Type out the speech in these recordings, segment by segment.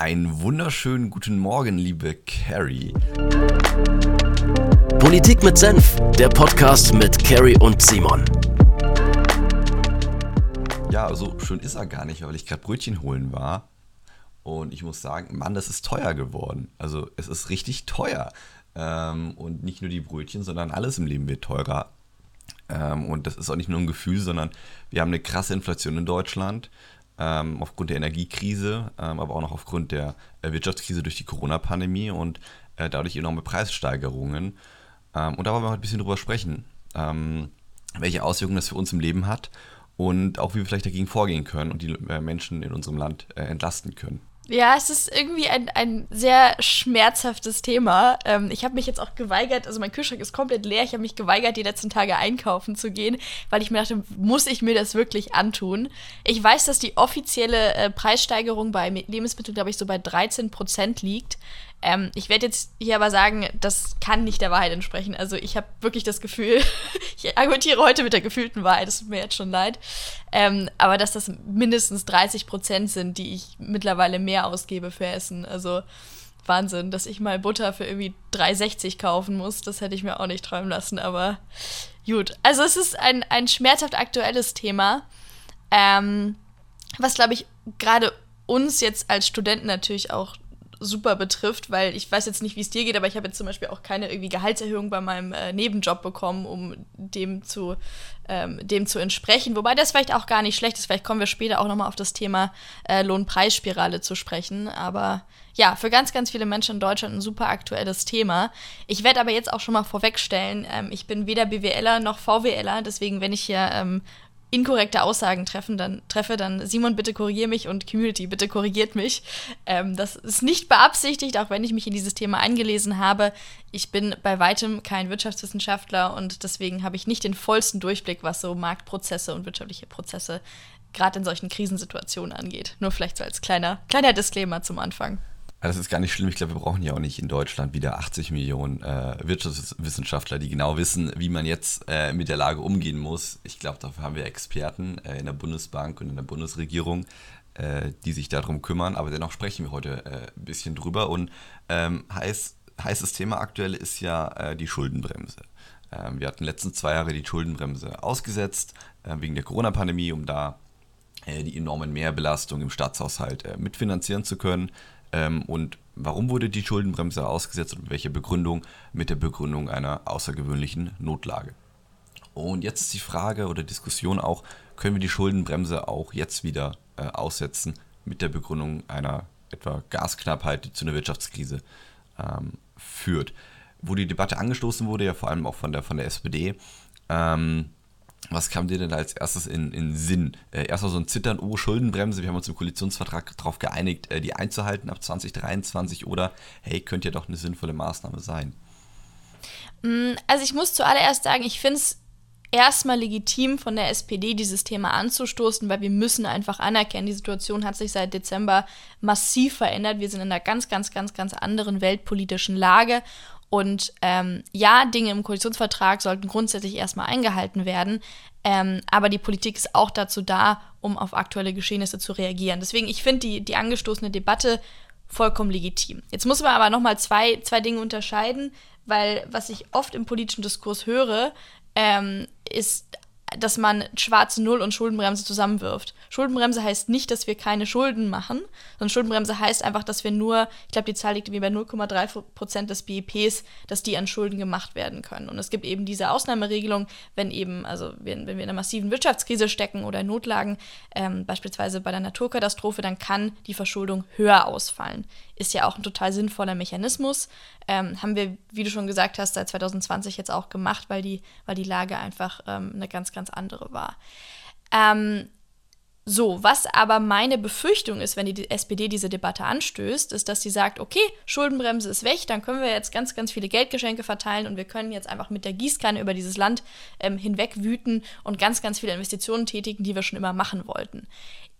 Einen wunderschönen guten Morgen, liebe Carrie. Politik mit Senf, der Podcast mit Carrie und Simon. Ja, so schön ist er gar nicht, weil ich gerade Brötchen holen war. Und ich muss sagen, Mann, das ist teuer geworden. Also es ist richtig teuer. Ähm, und nicht nur die Brötchen, sondern alles im Leben wird teurer. Ähm, und das ist auch nicht nur ein Gefühl, sondern wir haben eine krasse Inflation in Deutschland ähm, aufgrund der Energiekrise, ähm, aber auch noch aufgrund der äh, Wirtschaftskrise durch die Corona-Pandemie und äh, dadurch enorme Preissteigerungen. Ähm, und da wollen wir heute ein bisschen drüber sprechen, ähm, welche Auswirkungen das für uns im Leben hat und auch wie wir vielleicht dagegen vorgehen können und die äh, Menschen in unserem Land äh, entlasten können. Ja, es ist irgendwie ein, ein sehr schmerzhaftes Thema. Ähm, ich habe mich jetzt auch geweigert, also mein Kühlschrank ist komplett leer. Ich habe mich geweigert, die letzten Tage einkaufen zu gehen, weil ich mir dachte, muss ich mir das wirklich antun? Ich weiß, dass die offizielle äh, Preissteigerung bei Lebensmitteln, glaube ich, so bei 13 Prozent liegt. Ähm, ich werde jetzt hier aber sagen, das kann nicht der Wahrheit entsprechen. Also ich habe wirklich das Gefühl, ich argumentiere heute mit der gefühlten Wahrheit, das tut mir jetzt schon leid. Ähm, aber dass das mindestens 30 Prozent sind, die ich mittlerweile mehr ausgebe für Essen. Also Wahnsinn, dass ich mal Butter für irgendwie 3,60 kaufen muss, das hätte ich mir auch nicht träumen lassen, aber gut. Also es ist ein, ein schmerzhaft aktuelles Thema, ähm, was, glaube ich, gerade uns jetzt als Studenten natürlich auch super betrifft, weil ich weiß jetzt nicht, wie es dir geht, aber ich habe jetzt zum Beispiel auch keine irgendwie Gehaltserhöhung bei meinem äh, Nebenjob bekommen, um dem zu, ähm, dem zu entsprechen. Wobei das vielleicht auch gar nicht schlecht ist. Vielleicht kommen wir später auch nochmal auf das Thema äh, Lohnpreisspirale zu sprechen. Aber ja, für ganz, ganz viele Menschen in Deutschland ein super aktuelles Thema. Ich werde aber jetzt auch schon mal vorwegstellen, ähm, ich bin weder BWLer noch VWLer, deswegen, wenn ich hier ähm, inkorrekte Aussagen treffen, dann treffe, dann Simon, bitte korrigier mich und Community, bitte korrigiert mich. Ähm, das ist nicht beabsichtigt, auch wenn ich mich in dieses Thema eingelesen habe. Ich bin bei weitem kein Wirtschaftswissenschaftler und deswegen habe ich nicht den vollsten Durchblick, was so Marktprozesse und wirtschaftliche Prozesse gerade in solchen Krisensituationen angeht. Nur vielleicht so als kleiner, kleiner Disclaimer zum Anfang. Das ist gar nicht schlimm. Ich glaube, wir brauchen ja auch nicht in Deutschland wieder 80 Millionen äh, Wirtschaftswissenschaftler, die genau wissen, wie man jetzt äh, mit der Lage umgehen muss. Ich glaube, dafür haben wir Experten äh, in der Bundesbank und in der Bundesregierung, äh, die sich darum kümmern. Aber dennoch sprechen wir heute äh, ein bisschen drüber. Und ähm, heiß, heißes Thema aktuell ist ja äh, die Schuldenbremse. Ähm, wir hatten letzten zwei Jahre die Schuldenbremse ausgesetzt wegen der Corona-Pandemie, um da die enormen Mehrbelastungen im Staatshaushalt mitfinanzieren zu können. Ähm, und warum wurde die Schuldenbremse ausgesetzt und welche Begründung? Mit der Begründung einer außergewöhnlichen Notlage. Und jetzt ist die Frage oder Diskussion auch, können wir die Schuldenbremse auch jetzt wieder äh, aussetzen mit der Begründung einer etwa Gasknappheit, die zu einer Wirtschaftskrise ähm, führt. Wo die Debatte angestoßen wurde, ja vor allem auch von der, von der SPD, ähm, was kam dir denn als erstes in, in Sinn? Äh, erstmal so ein Zittern, oh, Schuldenbremse, wir haben uns im Koalitionsvertrag darauf geeinigt, äh, die einzuhalten ab 2023 oder hey, könnte ja doch eine sinnvolle Maßnahme sein? Mm, also ich muss zuallererst sagen, ich finde es erstmal legitim von der SPD dieses Thema anzustoßen, weil wir müssen einfach anerkennen, die Situation hat sich seit Dezember massiv verändert. Wir sind in einer ganz, ganz, ganz, ganz anderen weltpolitischen Lage und ähm, ja, Dinge im Koalitionsvertrag sollten grundsätzlich erstmal eingehalten werden, ähm, aber die Politik ist auch dazu da, um auf aktuelle Geschehnisse zu reagieren. Deswegen, ich finde die, die angestoßene Debatte vollkommen legitim. Jetzt muss man aber nochmal zwei, zwei Dinge unterscheiden, weil was ich oft im politischen Diskurs höre, ähm, ist dass man schwarze Null und Schuldenbremse zusammenwirft. Schuldenbremse heißt nicht, dass wir keine Schulden machen, sondern Schuldenbremse heißt einfach, dass wir nur, ich glaube, die Zahl liegt wie bei 0,3 Prozent des BIPs, dass die an Schulden gemacht werden können. Und es gibt eben diese Ausnahmeregelung, wenn eben, also wenn, wenn wir in einer massiven Wirtschaftskrise stecken oder in Notlagen, ähm, beispielsweise bei der Naturkatastrophe, dann kann die Verschuldung höher ausfallen. Ist ja auch ein total sinnvoller Mechanismus. Ähm, haben wir, wie du schon gesagt hast, seit 2020 jetzt auch gemacht, weil die, weil die Lage einfach ähm, eine ganz, ganz andere war. Ähm, so, was aber meine Befürchtung ist, wenn die SPD diese Debatte anstößt, ist, dass sie sagt, okay, Schuldenbremse ist weg, dann können wir jetzt ganz, ganz viele Geldgeschenke verteilen und wir können jetzt einfach mit der Gießkanne über dieses Land ähm, hinweg wüten und ganz, ganz viele Investitionen tätigen, die wir schon immer machen wollten.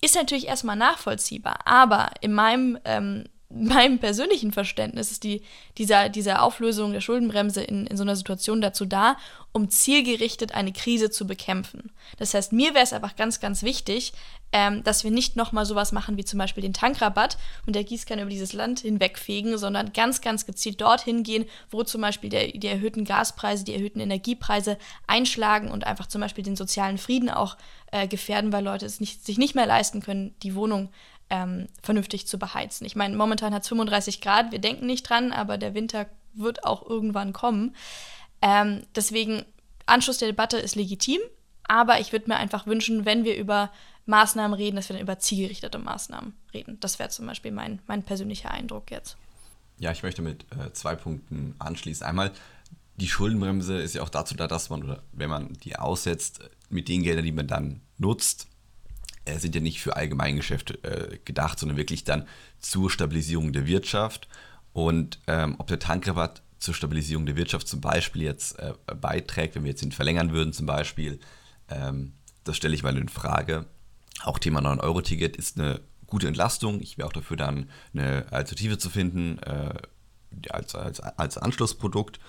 Ist natürlich erstmal nachvollziehbar, aber in meinem ähm, meinem persönlichen Verständnis ist die, dieser, diese Auflösung der Schuldenbremse in, in so einer Situation dazu da, um zielgerichtet eine Krise zu bekämpfen. Das heißt, mir wäre es einfach ganz, ganz wichtig, ähm, dass wir nicht nochmal sowas machen wie zum Beispiel den Tankrabatt und der Gießkanne über dieses Land hinwegfegen, sondern ganz, ganz gezielt dorthin gehen, wo zum Beispiel der, die erhöhten Gaspreise, die erhöhten Energiepreise einschlagen und einfach zum Beispiel den sozialen Frieden auch äh, gefährden, weil Leute es nicht, sich nicht mehr leisten können, die Wohnung ähm, vernünftig zu beheizen. Ich meine, momentan hat es 35 Grad, wir denken nicht dran, aber der Winter wird auch irgendwann kommen. Ähm, deswegen, Anschluss der Debatte ist legitim, aber ich würde mir einfach wünschen, wenn wir über Maßnahmen reden, dass wir dann über zielgerichtete Maßnahmen reden. Das wäre zum Beispiel mein, mein persönlicher Eindruck jetzt. Ja, ich möchte mit äh, zwei Punkten anschließen. Einmal, die Schuldenbremse ist ja auch dazu da, dass man, oder wenn man die aussetzt, mit den Geldern, die man dann nutzt, sind ja nicht für Allgemeingeschäfte äh, gedacht, sondern wirklich dann zur Stabilisierung der Wirtschaft. Und ähm, ob der Tankrabatt zur Stabilisierung der Wirtschaft zum Beispiel jetzt äh, beiträgt, wenn wir jetzt ihn verlängern würden zum Beispiel, ähm, das stelle ich mal in Frage. Auch Thema 9-Euro-Ticket ist eine gute Entlastung. Ich wäre auch dafür dann eine Alternative zu finden äh, als, als, als Anschlussprodukt.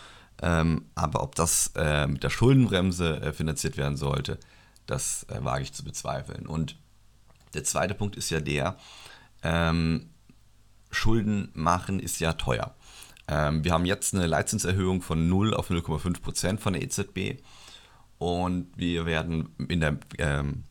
Ähm, aber ob das äh, mit der Schuldenbremse äh, finanziert werden sollte, das äh, wage ich zu bezweifeln. Und der zweite Punkt ist ja der, ähm, Schulden machen ist ja teuer. Ähm, wir haben jetzt eine Leitzinserhöhung von 0 auf 0,5 Prozent von der EZB und wir werden in der ähm,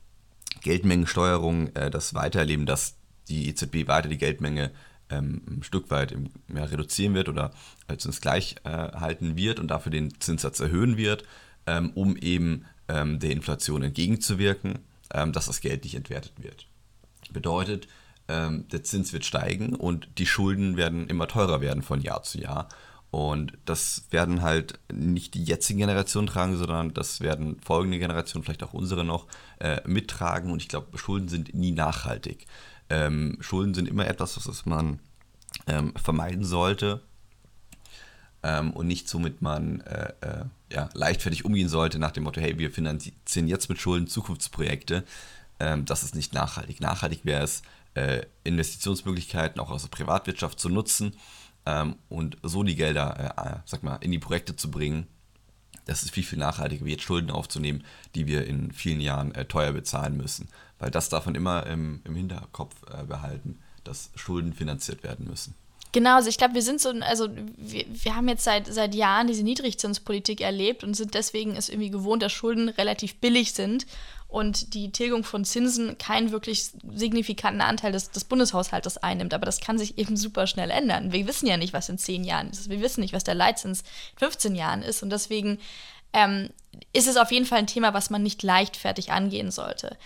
Geldmengensteuerung äh, das weitererleben, dass die EZB weiter die Geldmenge ähm, ein Stück weit im, ja, reduzieren wird oder als uns gleich äh, halten wird und dafür den Zinssatz erhöhen wird, ähm, um eben ähm, der Inflation entgegenzuwirken, ähm, dass das Geld nicht entwertet wird. Bedeutet, ähm, der Zins wird steigen und die Schulden werden immer teurer werden von Jahr zu Jahr. Und das werden halt nicht die jetzigen Generationen tragen, sondern das werden folgende Generationen, vielleicht auch unsere noch, äh, mittragen. Und ich glaube, Schulden sind nie nachhaltig. Ähm, Schulden sind immer etwas, was man ähm, vermeiden sollte ähm, und nicht somit man äh, äh, ja, leichtfertig umgehen sollte nach dem Motto, hey, wir finanzieren jetzt mit Schulden Zukunftsprojekte. Ähm, das ist nicht nachhaltig. Nachhaltig wäre es, äh, Investitionsmöglichkeiten auch aus der Privatwirtschaft zu nutzen ähm, und so die Gelder, äh, sag mal, in die Projekte zu bringen. Das ist viel, viel nachhaltiger, wie jetzt Schulden aufzunehmen, die wir in vielen Jahren äh, teuer bezahlen müssen. Weil das darf man immer im, im Hinterkopf äh, behalten, dass Schulden finanziert werden müssen. Genau, also ich glaube, wir sind so, also wir, wir haben jetzt seit, seit Jahren diese Niedrigzinspolitik erlebt und sind deswegen es irgendwie gewohnt, dass Schulden relativ billig sind und die Tilgung von Zinsen keinen wirklich signifikanten Anteil des, des Bundeshaushaltes einnimmt. Aber das kann sich eben super schnell ändern. Wir wissen ja nicht, was in zehn Jahren ist. Wir wissen nicht, was der Leitzins in 15 Jahren ist. Und deswegen ähm, ist es auf jeden Fall ein Thema, was man nicht leichtfertig angehen sollte.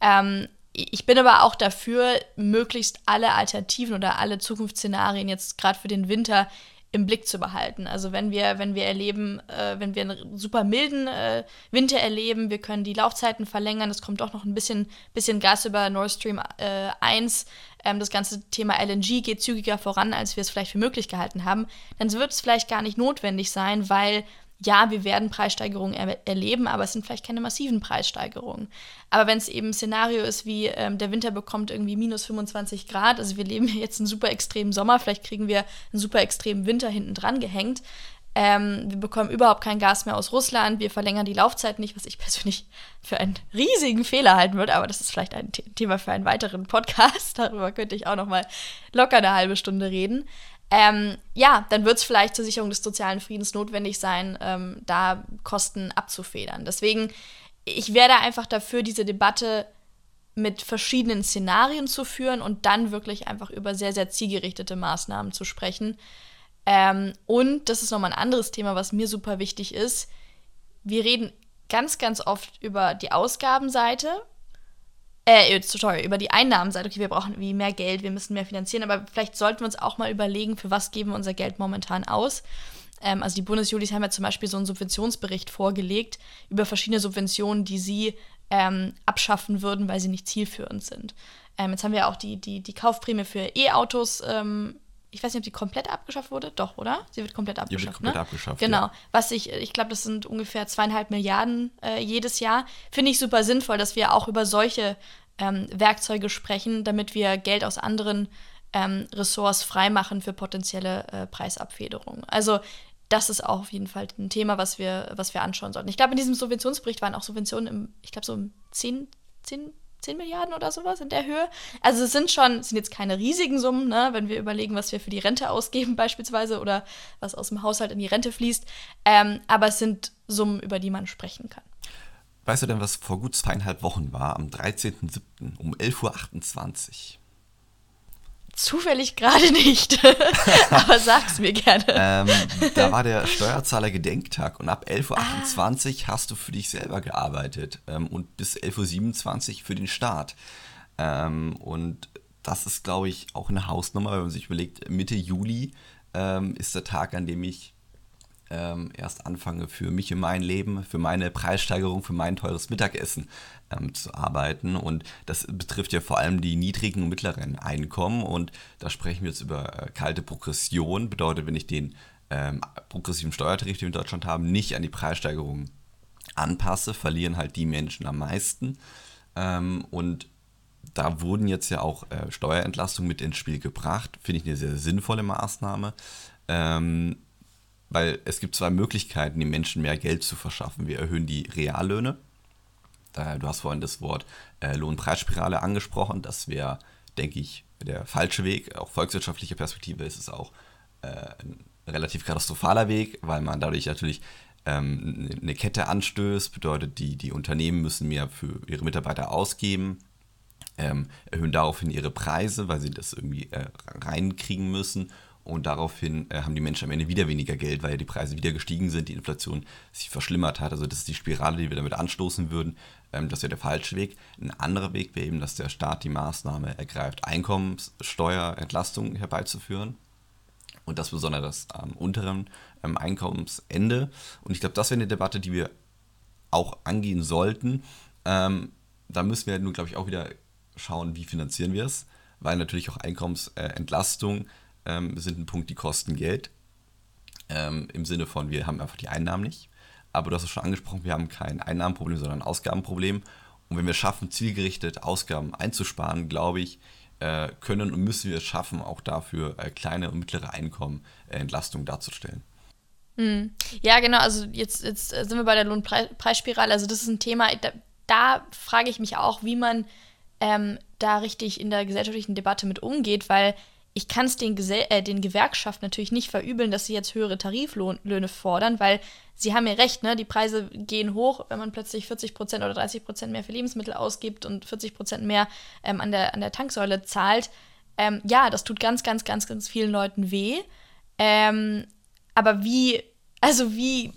Ähm, ich bin aber auch dafür, möglichst alle Alternativen oder alle Zukunftsszenarien jetzt gerade für den Winter im Blick zu behalten. Also wenn wir, wenn wir erleben, äh, wenn wir einen super milden äh, Winter erleben, wir können die Laufzeiten verlängern, es kommt doch noch ein bisschen, bisschen Gas über Nord Stream äh, 1, ähm, das ganze Thema LNG geht zügiger voran, als wir es vielleicht für möglich gehalten haben, dann wird es vielleicht gar nicht notwendig sein, weil ja, wir werden Preissteigerungen er erleben, aber es sind vielleicht keine massiven Preissteigerungen. Aber wenn es eben ein Szenario ist, wie ähm, der Winter bekommt irgendwie minus 25 Grad, also wir leben jetzt einen super extremen Sommer, vielleicht kriegen wir einen super extremen Winter hinten dran gehängt. Ähm, wir bekommen überhaupt kein Gas mehr aus Russland, wir verlängern die Laufzeit nicht, was ich persönlich für einen riesigen Fehler halten würde, aber das ist vielleicht ein Thema für einen weiteren Podcast. Darüber könnte ich auch noch mal locker eine halbe Stunde reden ähm, ja, dann wird es vielleicht zur Sicherung des sozialen Friedens notwendig sein, ähm, da Kosten abzufedern. Deswegen, ich wäre einfach dafür, diese Debatte mit verschiedenen Szenarien zu führen und dann wirklich einfach über sehr, sehr zielgerichtete Maßnahmen zu sprechen. Ähm, und das ist nochmal ein anderes Thema, was mir super wichtig ist. Wir reden ganz, ganz oft über die Ausgabenseite äh, sorry, über die Einnahmenseite, okay, wir brauchen irgendwie mehr Geld, wir müssen mehr finanzieren, aber vielleicht sollten wir uns auch mal überlegen, für was geben wir unser Geld momentan aus. Ähm, also die Bundesjulis haben ja zum Beispiel so einen Subventionsbericht vorgelegt über verschiedene Subventionen, die sie ähm, abschaffen würden, weil sie nicht zielführend sind. Ähm, jetzt haben wir auch die, die, die Kaufprämie für E-Autos ähm, ich weiß nicht, ob die komplett abgeschafft wurde. Doch, oder? Sie wird komplett abgeschafft. Die wird komplett ne? abgeschafft. Genau. Ja. Was ich, ich glaube, das sind ungefähr zweieinhalb Milliarden äh, jedes Jahr. Finde ich super sinnvoll, dass wir auch über solche ähm, Werkzeuge sprechen, damit wir Geld aus anderen ähm, Ressorts freimachen für potenzielle äh, Preisabfederung. Also das ist auch auf jeden Fall ein Thema, was wir, was wir anschauen sollten. Ich glaube, in diesem Subventionsbericht waren auch Subventionen im, ich glaube, so um 10, 10, 10 Milliarden oder sowas in der Höhe. Also es sind schon, sind jetzt keine riesigen Summen, ne, wenn wir überlegen, was wir für die Rente ausgeben beispielsweise oder was aus dem Haushalt in die Rente fließt. Ähm, aber es sind Summen, über die man sprechen kann. Weißt du denn, was vor gut zweieinhalb Wochen war, am 13.07. um 11.28 Uhr? Zufällig gerade nicht. Aber sag's mir gerne. ähm, da war der Steuerzahler-Gedenktag und ab 11.28 Uhr ah. hast du für dich selber gearbeitet ähm, und bis 11.27 Uhr für den Staat. Ähm, und das ist, glaube ich, auch eine Hausnummer, wenn man sich überlegt, Mitte Juli ähm, ist der Tag, an dem ich ähm, erst anfange, für mich in mein Leben, für meine Preissteigerung, für mein teures Mittagessen ähm, zu arbeiten. Und das betrifft ja vor allem die niedrigen und mittleren Einkommen. Und da sprechen wir jetzt über äh, kalte Progression. Bedeutet, wenn ich den ähm, progressiven Steuertarif, den wir in Deutschland haben, nicht an die Preissteigerung anpasse, verlieren halt die Menschen am meisten. Ähm, und da wurden jetzt ja auch äh, Steuerentlastungen mit ins Spiel gebracht. Finde ich eine sehr sinnvolle Maßnahme. Ähm, weil es gibt zwei Möglichkeiten, den Menschen mehr Geld zu verschaffen. Wir erhöhen die Reallöhne. Du hast vorhin das Wort äh, Lohnpreisspirale angesprochen. Das wäre, denke ich, der falsche Weg. Auch volkswirtschaftlicher Perspektive ist es auch äh, ein relativ katastrophaler Weg, weil man dadurch natürlich ähm, eine Kette anstößt. Bedeutet, die, die Unternehmen müssen mehr für ihre Mitarbeiter ausgeben, ähm, erhöhen daraufhin ihre Preise, weil sie das irgendwie äh, reinkriegen müssen und daraufhin äh, haben die Menschen am Ende wieder weniger Geld, weil ja die Preise wieder gestiegen sind, die Inflation sich verschlimmert hat. Also das ist die Spirale, die wir damit anstoßen würden. Ähm, das wäre der falsche Weg. Ein anderer Weg wäre eben, dass der Staat die Maßnahme ergreift, Einkommenssteuerentlastung herbeizuführen. Und das besonders am unteren ähm, Einkommensende. Und ich glaube, das wäre eine Debatte, die wir auch angehen sollten. Ähm, da müssen wir nun, glaube ich, auch wieder schauen, wie finanzieren wir es, weil natürlich auch Einkommensentlastung ähm, sind ein Punkt, die kosten Geld. Ähm, Im Sinne von, wir haben einfach die Einnahmen nicht. Aber du hast es schon angesprochen, wir haben kein Einnahmenproblem, sondern ein Ausgabenproblem. Und wenn wir schaffen, zielgerichtet Ausgaben einzusparen, glaube ich, äh, können und müssen wir es schaffen, auch dafür äh, kleine und mittlere Einkommen äh, Entlastung darzustellen. Hm. Ja, genau. Also jetzt, jetzt sind wir bei der Lohnpreisspirale. Also das ist ein Thema, da, da frage ich mich auch, wie man ähm, da richtig in der gesellschaftlichen Debatte mit umgeht, weil ich kann es den, äh, den Gewerkschaften natürlich nicht verübeln, dass sie jetzt höhere Tariflöhne fordern, weil sie haben ja recht, ne? die Preise gehen hoch, wenn man plötzlich 40 Prozent oder 30 Prozent mehr für Lebensmittel ausgibt und 40 Prozent mehr ähm, an, der, an der Tanksäule zahlt. Ähm, ja, das tut ganz, ganz, ganz, ganz vielen Leuten weh. Ähm, aber wie, also wie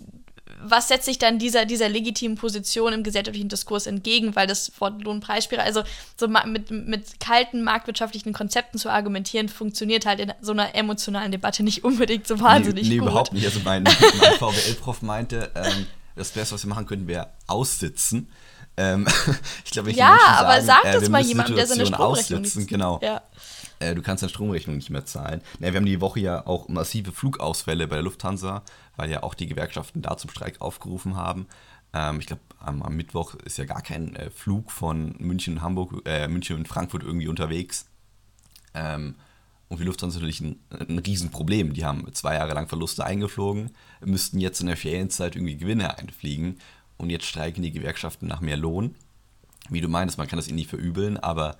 was setzt sich dann dieser, dieser legitimen Position im gesellschaftlichen Diskurs entgegen, weil das Wort Lohnpreisspirale, also so mit, mit kalten marktwirtschaftlichen Konzepten zu argumentieren, funktioniert halt in so einer emotionalen Debatte nicht unbedingt so wahnsinnig nee, nee, gut. überhaupt nicht. Also mein, mein VWL-Prof meinte, ähm, das Beste, was wir machen könnten, wäre aussitzen. Ähm, ich glaube, ich Ja, aber sagen, sag äh, das mal jemandem, der seine Stromrechnung aussitzen, genau. Ja. Äh, du kannst deine Stromrechnung nicht mehr zahlen. Ja, wir haben die Woche ja auch massive Flugausfälle bei der Lufthansa, weil ja auch die Gewerkschaften da zum Streik aufgerufen haben. Ähm, ich glaube, am, am, Mittwoch ist ja gar kein äh, Flug von München, Hamburg, äh, München und Frankfurt irgendwie unterwegs. Ähm, und die Lufthansa ist natürlich ein, ein Riesenproblem. Die haben zwei Jahre lang Verluste eingeflogen, müssten jetzt in der Ferienzeit irgendwie Gewinne einfliegen. Und jetzt streiken die Gewerkschaften nach mehr Lohn. Wie du meinst, man kann das ihnen nicht verübeln, aber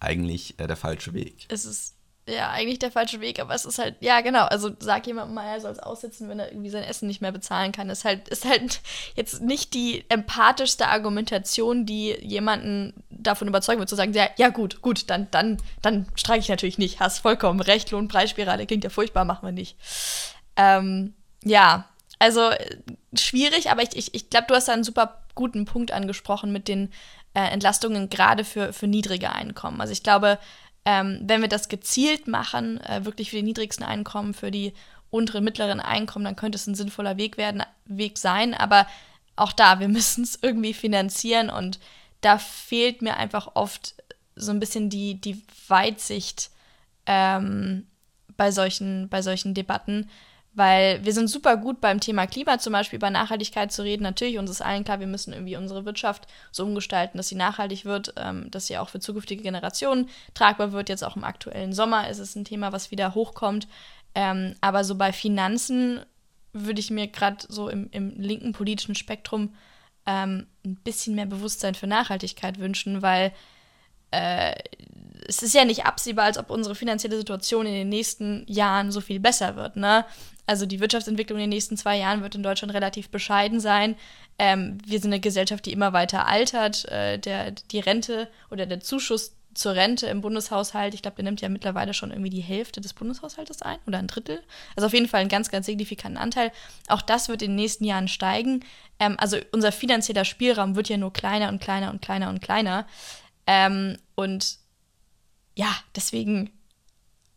eigentlich äh, der falsche Weg. Es ist ja eigentlich der falsche Weg, aber es ist halt, ja genau, also sag jemandem mal, er soll es aussitzen, wenn er irgendwie sein Essen nicht mehr bezahlen kann, ist halt, ist halt jetzt nicht die empathischste Argumentation, die jemanden davon überzeugen wird, zu sagen, ja, ja gut, gut, dann, dann, dann streike ich natürlich nicht, hast vollkommen recht, Lohnpreisspirale klingt ja furchtbar, machen wir nicht. Ähm, ja, also schwierig, aber ich, ich, ich glaube, du hast da einen super guten Punkt angesprochen mit den äh, Entlastungen gerade für, für niedrige Einkommen. Also ich glaube, ähm, wenn wir das gezielt machen, äh, wirklich für die niedrigsten Einkommen, für die unteren, mittleren Einkommen, dann könnte es ein sinnvoller Weg werden, Weg sein. Aber auch da, wir müssen es irgendwie finanzieren und da fehlt mir einfach oft so ein bisschen die, die Weitsicht ähm, bei, solchen, bei solchen Debatten, Weil wir sind super gut beim Thema Klima zum Beispiel über Nachhaltigkeit zu reden. Natürlich, uns ist allen klar, wir müssen irgendwie unsere Wirtschaft so umgestalten, dass sie nachhaltig wird, ähm, dass sie auch für zukünftige Generationen tragbar wird. Jetzt auch im aktuellen Sommer ist es ein Thema, was wieder hochkommt. Ähm, aber so bei Finanzen würde ich mir gerade so im, im, linken politischen Spektrum ähm, ein bisschen mehr Bewusstsein für Nachhaltigkeit wünschen, weil äh, es ist ja nicht absehbar, als ob unsere finanzielle Situation in den nächsten Jahren so viel besser wird. Ne? Also die Wirtschaftsentwicklung in den nächsten zwei Jahren wird in Deutschland relativ bescheiden sein. Ähm, wir sind eine Gesellschaft, die immer weiter altert. Äh, der, die Rente oder der Zuschuss zur Rente im Bundeshaushalt, ich glaube, der nimmt ja mittlerweile schon irgendwie die Hälfte des Bundeshaushaltes ein oder ein Drittel. Also auf jeden Fall einen ganz, ganz signifikanten Anteil. Auch das wird in den nächsten Jahren steigen. Ähm, also unser finanzieller Spielraum wird ja nur kleiner und kleiner und kleiner und kleiner. Ähm, und ja, deswegen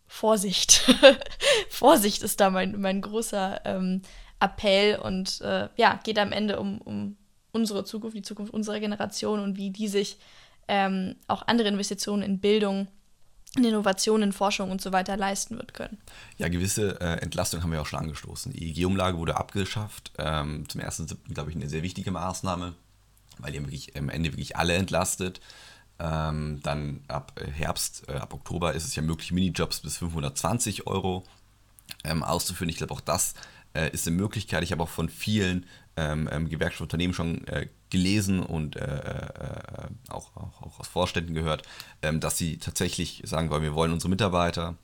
Vorsicht. Vorsicht ist da mein, mein großer ähm, Appell und äh, ja, geht am Ende um, um unsere Zukunft, die Zukunft unserer Generation und wie die sich ähm, auch andere Investitionen in Bildung, in Innovation, in Forschung und so weiter leisten wird können. Ja, gewisse äh, Entlastungen haben wir auch schon angestoßen. Die EEG-Umlage wurde abgeschafft. Ähm, zum 1.7. glaube ich eine sehr wichtige Maßnahme, weil die wirklich am Ende wirklich alle entlastet. Ähm, dann ab Herbst, äh, ab Oktober ist es ja möglich, Minijobs bis 520 Euro ähm, auszuführen. Ich glaube, auch das äh, ist eine Möglichkeit. Ich habe auch von vielen ähm, ähm Gewerkschaftsunternehmen schon äh, gelesen und äh, äh, auch, auch, auch, aus Vorständen gehört, ähm, dass sie tatsächlich sagen wollen, wir wollen unsere Mitarbeiter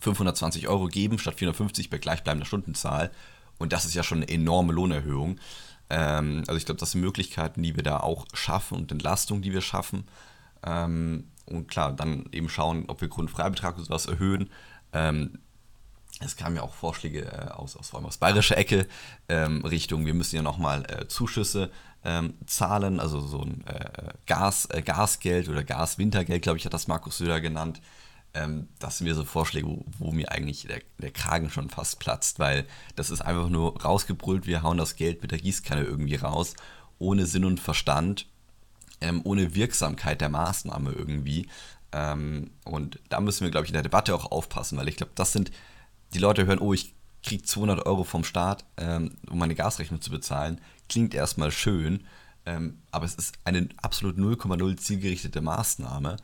520 Euro geben statt 450 bei gleichbleibender Stundenzahl. Und das ist ja schon eine enorme Lohnerhöhung. Ähm, also ich glaube, das sind Möglichkeiten, die wir da auch schaffen und Entlastungen, die wir schaffen. Ähm, und klar, dann eben schauen, ob wir Grundfreibetrag oder sowas erhöhen. Ähm, es kamen ja auch Vorschläge äh, aus, aus, vor allem aus bayerischer Ecke ähm, Richtung, wir müssen ja nochmal äh, Zuschüsse ähm, zahlen, also so ein äh, Gas, äh, Gasgeld oder Gaswintergeld, glaube ich, hat das Markus Söder genannt. Ähm, das sind mir so Vorschläge, wo, wo mir eigentlich der, der, Kragen schon fast platzt, weil das ist einfach nur rausgebrüllt, wir hauen das Geld mit der Gießkanne irgendwie raus, ohne Sinn und Verstand ähm, ohne Wirksamkeit der Maßnahme irgendwie. Ähm, und da müssen wir, glaube ich, in der Debatte auch aufpassen, weil ich glaube, das sind, die Leute hören, oh, ich kriege 200 Euro vom Staat, ähm, um meine Gasrechnung zu bezahlen. Klingt erstmal schön, ähm, aber es ist eine absolut 0,0 zielgerichtete Maßnahme.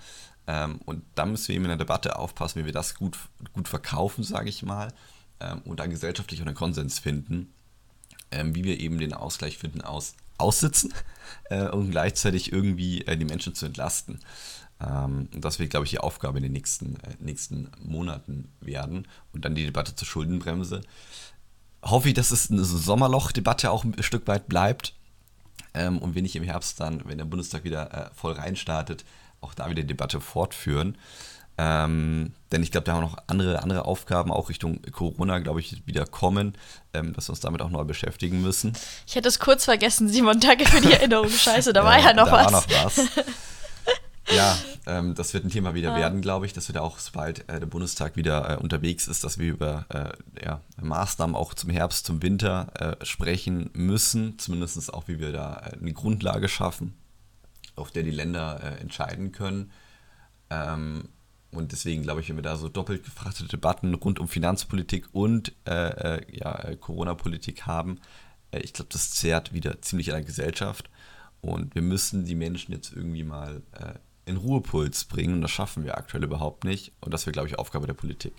Ähm, und da müssen wir eben in der Debatte aufpassen, wie wir das gut, gut verkaufen, sage ich mal, ähm, und da gesellschaftlich einen Konsens finden, wie wir eben den Ausgleich finden aus aussitzen äh, und gleichzeitig irgendwie äh, die Menschen zu entlasten. Ähm, das wird, glaube ich, die Aufgabe in den nächsten, äh, nächsten Monaten werden. Und dann die Debatte zur Schuldenbremse. Hoffe ich, dass es eine Sommerloch-Debatte auch ein Stück weit bleibt ähm, und wir nicht im Herbst dann, wenn der Bundestag wieder äh, voll reinstartet, auch da wieder die Debatte fortführen. Ähm, denn ich glaube, da haben noch andere, andere Aufgaben, auch Richtung Corona, glaube ich, wieder kommen, ähm, dass wir uns damit auch neu beschäftigen müssen. Ich hätte es kurz vergessen, Simon, danke für die Erinnerung. Scheiße, da war ja noch da was. War noch was. Ja, ähm, das wird ein Thema wieder ja. werden, glaube ich, dass wir da auch, sobald äh, der Bundestag wieder äh, unterwegs ist, dass wir über äh, ja, Maßnahmen auch zum Herbst, zum Winter äh, sprechen müssen. Zumindest auch, wie wir da äh, eine Grundlage schaffen, auf der die Länder äh, entscheiden können. Ähm, und deswegen glaube ich, wenn wir da so doppelt gefrachtete Debatten rund um Finanzpolitik und äh, äh, ja, äh, Corona-Politik haben, äh, ich glaube, das zehrt wieder ziemlich an der Gesellschaft. Und wir müssen die Menschen jetzt irgendwie mal äh, in Ruhepuls bringen. Und das schaffen wir aktuell überhaupt nicht. Und das wäre, glaube ich, Aufgabe der Politik.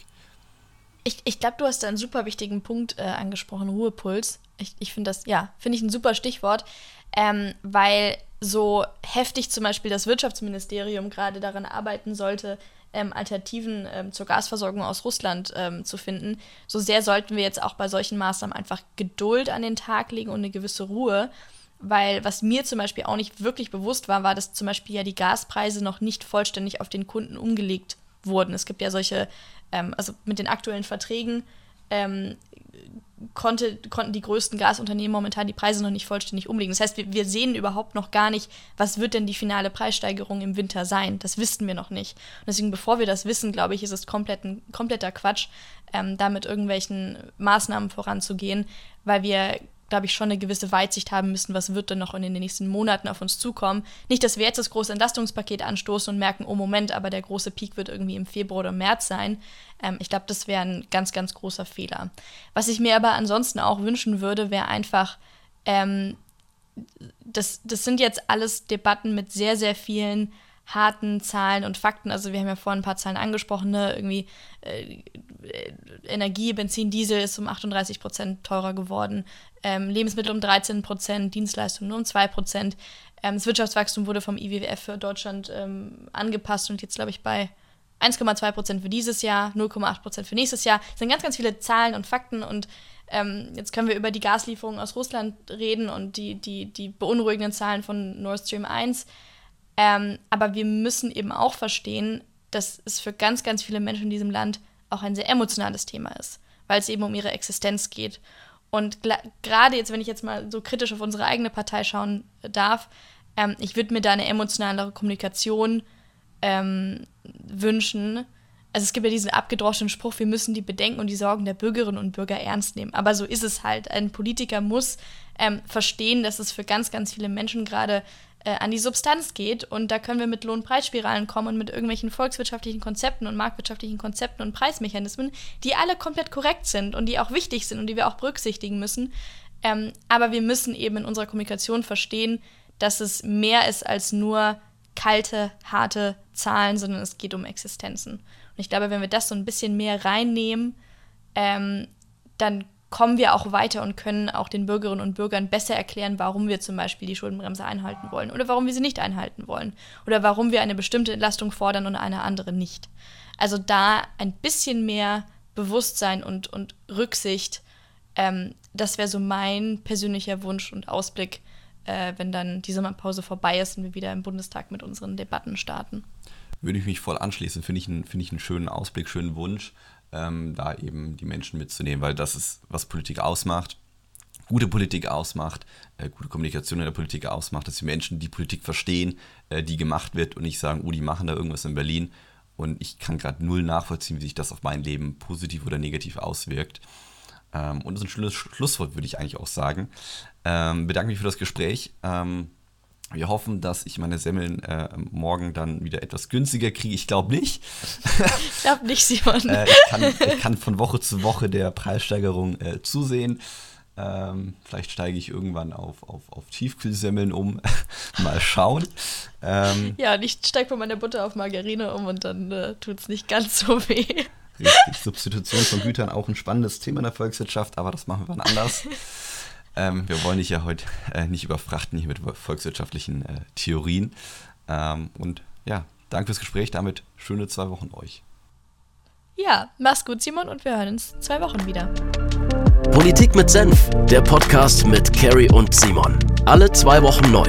Ich, ich glaube, du hast da einen super wichtigen Punkt äh, angesprochen, Ruhepuls. Ich, ich finde das, ja, finde ich ein super Stichwort, ähm, weil so heftig zum Beispiel das Wirtschaftsministerium gerade daran arbeiten sollte, ähm, Alternativen ähm, zur Gasversorgung aus Russland ähm, zu finden, so sehr sollten wir jetzt auch bei solchen Maßnahmen einfach Geduld an den Tag legen und eine gewisse Ruhe. Weil was mir zum Beispiel auch nicht wirklich bewusst war, war, dass zum Beispiel ja die Gaspreise noch nicht vollständig auf den Kunden umgelegt wurden. Es gibt ja solche, ähm, also mit den aktuellen Verträgen ähm, konnte, konnten die größten Gasunternehmen momentan die Preise noch nicht vollständig umlegen. Das heißt, wir, wir, sehen überhaupt noch gar nicht, was wird denn die finale Preissteigerung im Winter sein. Das wissen wir noch nicht. Und deswegen, bevor wir das wissen, glaube ich, ist es komplett ein, kompletter Quatsch, ähm, da mit irgendwelchen Maßnahmen voranzugehen, weil wir glaube ich, schon eine gewisse Weitsicht haben müssen, was wird denn noch in den nächsten Monaten auf uns zukommen. Nicht, dass wir jetzt das große Entlastungspaket anstoßen und merken, oh Moment, aber der große Peak wird irgendwie im Februar oder März sein. Ähm, ich glaube, das wäre ein ganz, ganz großer Fehler. Was ich mir aber ansonsten auch wünschen würde, wäre einfach, ähm, das, das sind jetzt alles Debatten mit sehr, sehr vielen harten Zahlen und Fakten. Also wir haben ja vorhin ein paar Zahlen angesprochen, ne? irgendwie äh, Energie, Benzin, Diesel ist um 38 Prozent teurer geworden, ähm, Lebensmittel um 13 Prozent, Dienstleistungen nur um 2 Prozent. Ähm, das Wirtschaftswachstum wurde vom IWF für Deutschland ähm, angepasst und jetzt glaube ich bei 1,2 Prozent für dieses Jahr, 0,8 Prozent für nächstes Jahr. Das sind ganz, ganz viele Zahlen und Fakten und ähm, jetzt können wir über die Gaslieferungen aus Russland reden und die, die, die beunruhigenden Zahlen von Nord Stream 1. Ähm, aber wir müssen eben auch verstehen, dass es für ganz, ganz viele Menschen in diesem Land auch ein sehr emotionales Thema ist, weil es eben um ihre Existenz geht. Und gerade jetzt, wenn ich jetzt mal so kritisch auf unsere eigene Partei schauen darf, ähm, ich würde mir da eine emotionalere Kommunikation ähm, wünschen. Also es gibt ja diesen abgedroschenen Spruch, wir müssen die Bedenken und die Sorgen der Bürgerinnen und Bürger ernst nehmen. Aber so ist es halt. Ein Politiker muss ähm, verstehen, dass es für ganz, ganz viele Menschen gerade äh, an die Substanz geht. Und da können wir mit Lohnpreisspiralen kommen und mit irgendwelchen volkswirtschaftlichen Konzepten und marktwirtschaftlichen Konzepten und Preismechanismen, die alle komplett korrekt sind und die auch wichtig sind und die wir auch berücksichtigen müssen. Ähm, aber wir müssen eben in unserer Kommunikation verstehen, dass es mehr ist als nur kalte, harte Zahlen, sondern es geht um Existenzen. Und ich glaube, wenn wir das so ein bisschen mehr reinnehmen, ähm, dann kommen wir auch weiter und können auch den Bürgerinnen und Bürgern besser erklären, warum wir zum Beispiel die Schuldenbremse einhalten wollen oder warum wir sie nicht einhalten wollen oder warum wir eine bestimmte Entlastung fordern und eine andere nicht. Also da ein bisschen mehr Bewusstsein und, und Rücksicht, ähm, das wäre so mein persönlicher Wunsch und Ausblick, äh, wenn dann die Sommerpause vorbei ist und wir wieder im Bundestag mit unseren Debatten starten. Würde ich mich voll anschließen, finde ich, ein, find ich einen schönen Ausblick, schönen Wunsch ähm, da eben die Menschen mitzunehmen, weil das ist, was Politik ausmacht. Gute Politik ausmacht, äh, gute Kommunikation in der Politik ausmacht, dass die Menschen die Politik verstehen, äh, die gemacht wird und nicht sagen, oh, die machen da irgendwas in Berlin. Und ich kann gerade null nachvollziehen, wie sich das auf mein Leben positiv oder negativ auswirkt. Ähm, und das ist ein schönes Schlusswort, würde ich eigentlich auch sagen. Ähm, bedanke mich für das Gespräch. Ähm, wir hoffen, dass ich meine Semmeln äh, morgen dann wieder etwas günstiger kriege. Ich glaube nicht. Ich glaube nicht, Simon. äh, ich, kann, ich, kann, von Woche zu Woche der Preissteigerung äh, zusehen. Ähm, vielleicht steige ich irgendwann auf, auf, auf Tiefkühlsemmeln um. Mal schauen. Ähm, ja, und ich steige von meiner Butter auf Margarine um und dann äh, tut es nicht ganz so weh. Richtig, Substitution von Gütern auch ein spannendes Thema in der Volkswirtschaft, aber das machen wir dann anders. Ähm, wir wollen dich ja heute äh, nicht überfrachten hier mit volkswirtschaftlichen äh, Theorien. Ähm, und ja, danke fürs Gespräch. Damit schöne zwei Wochen euch. Ja, mach's gut, Simon, und wir hören uns zwei Wochen wieder. Politik mit Senf, der Podcast mit Carrie und Simon. Alle zwei Wochen neu.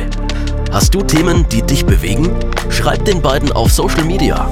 Hast du Themen, die dich bewegen? Schreib den beiden auf Social Media.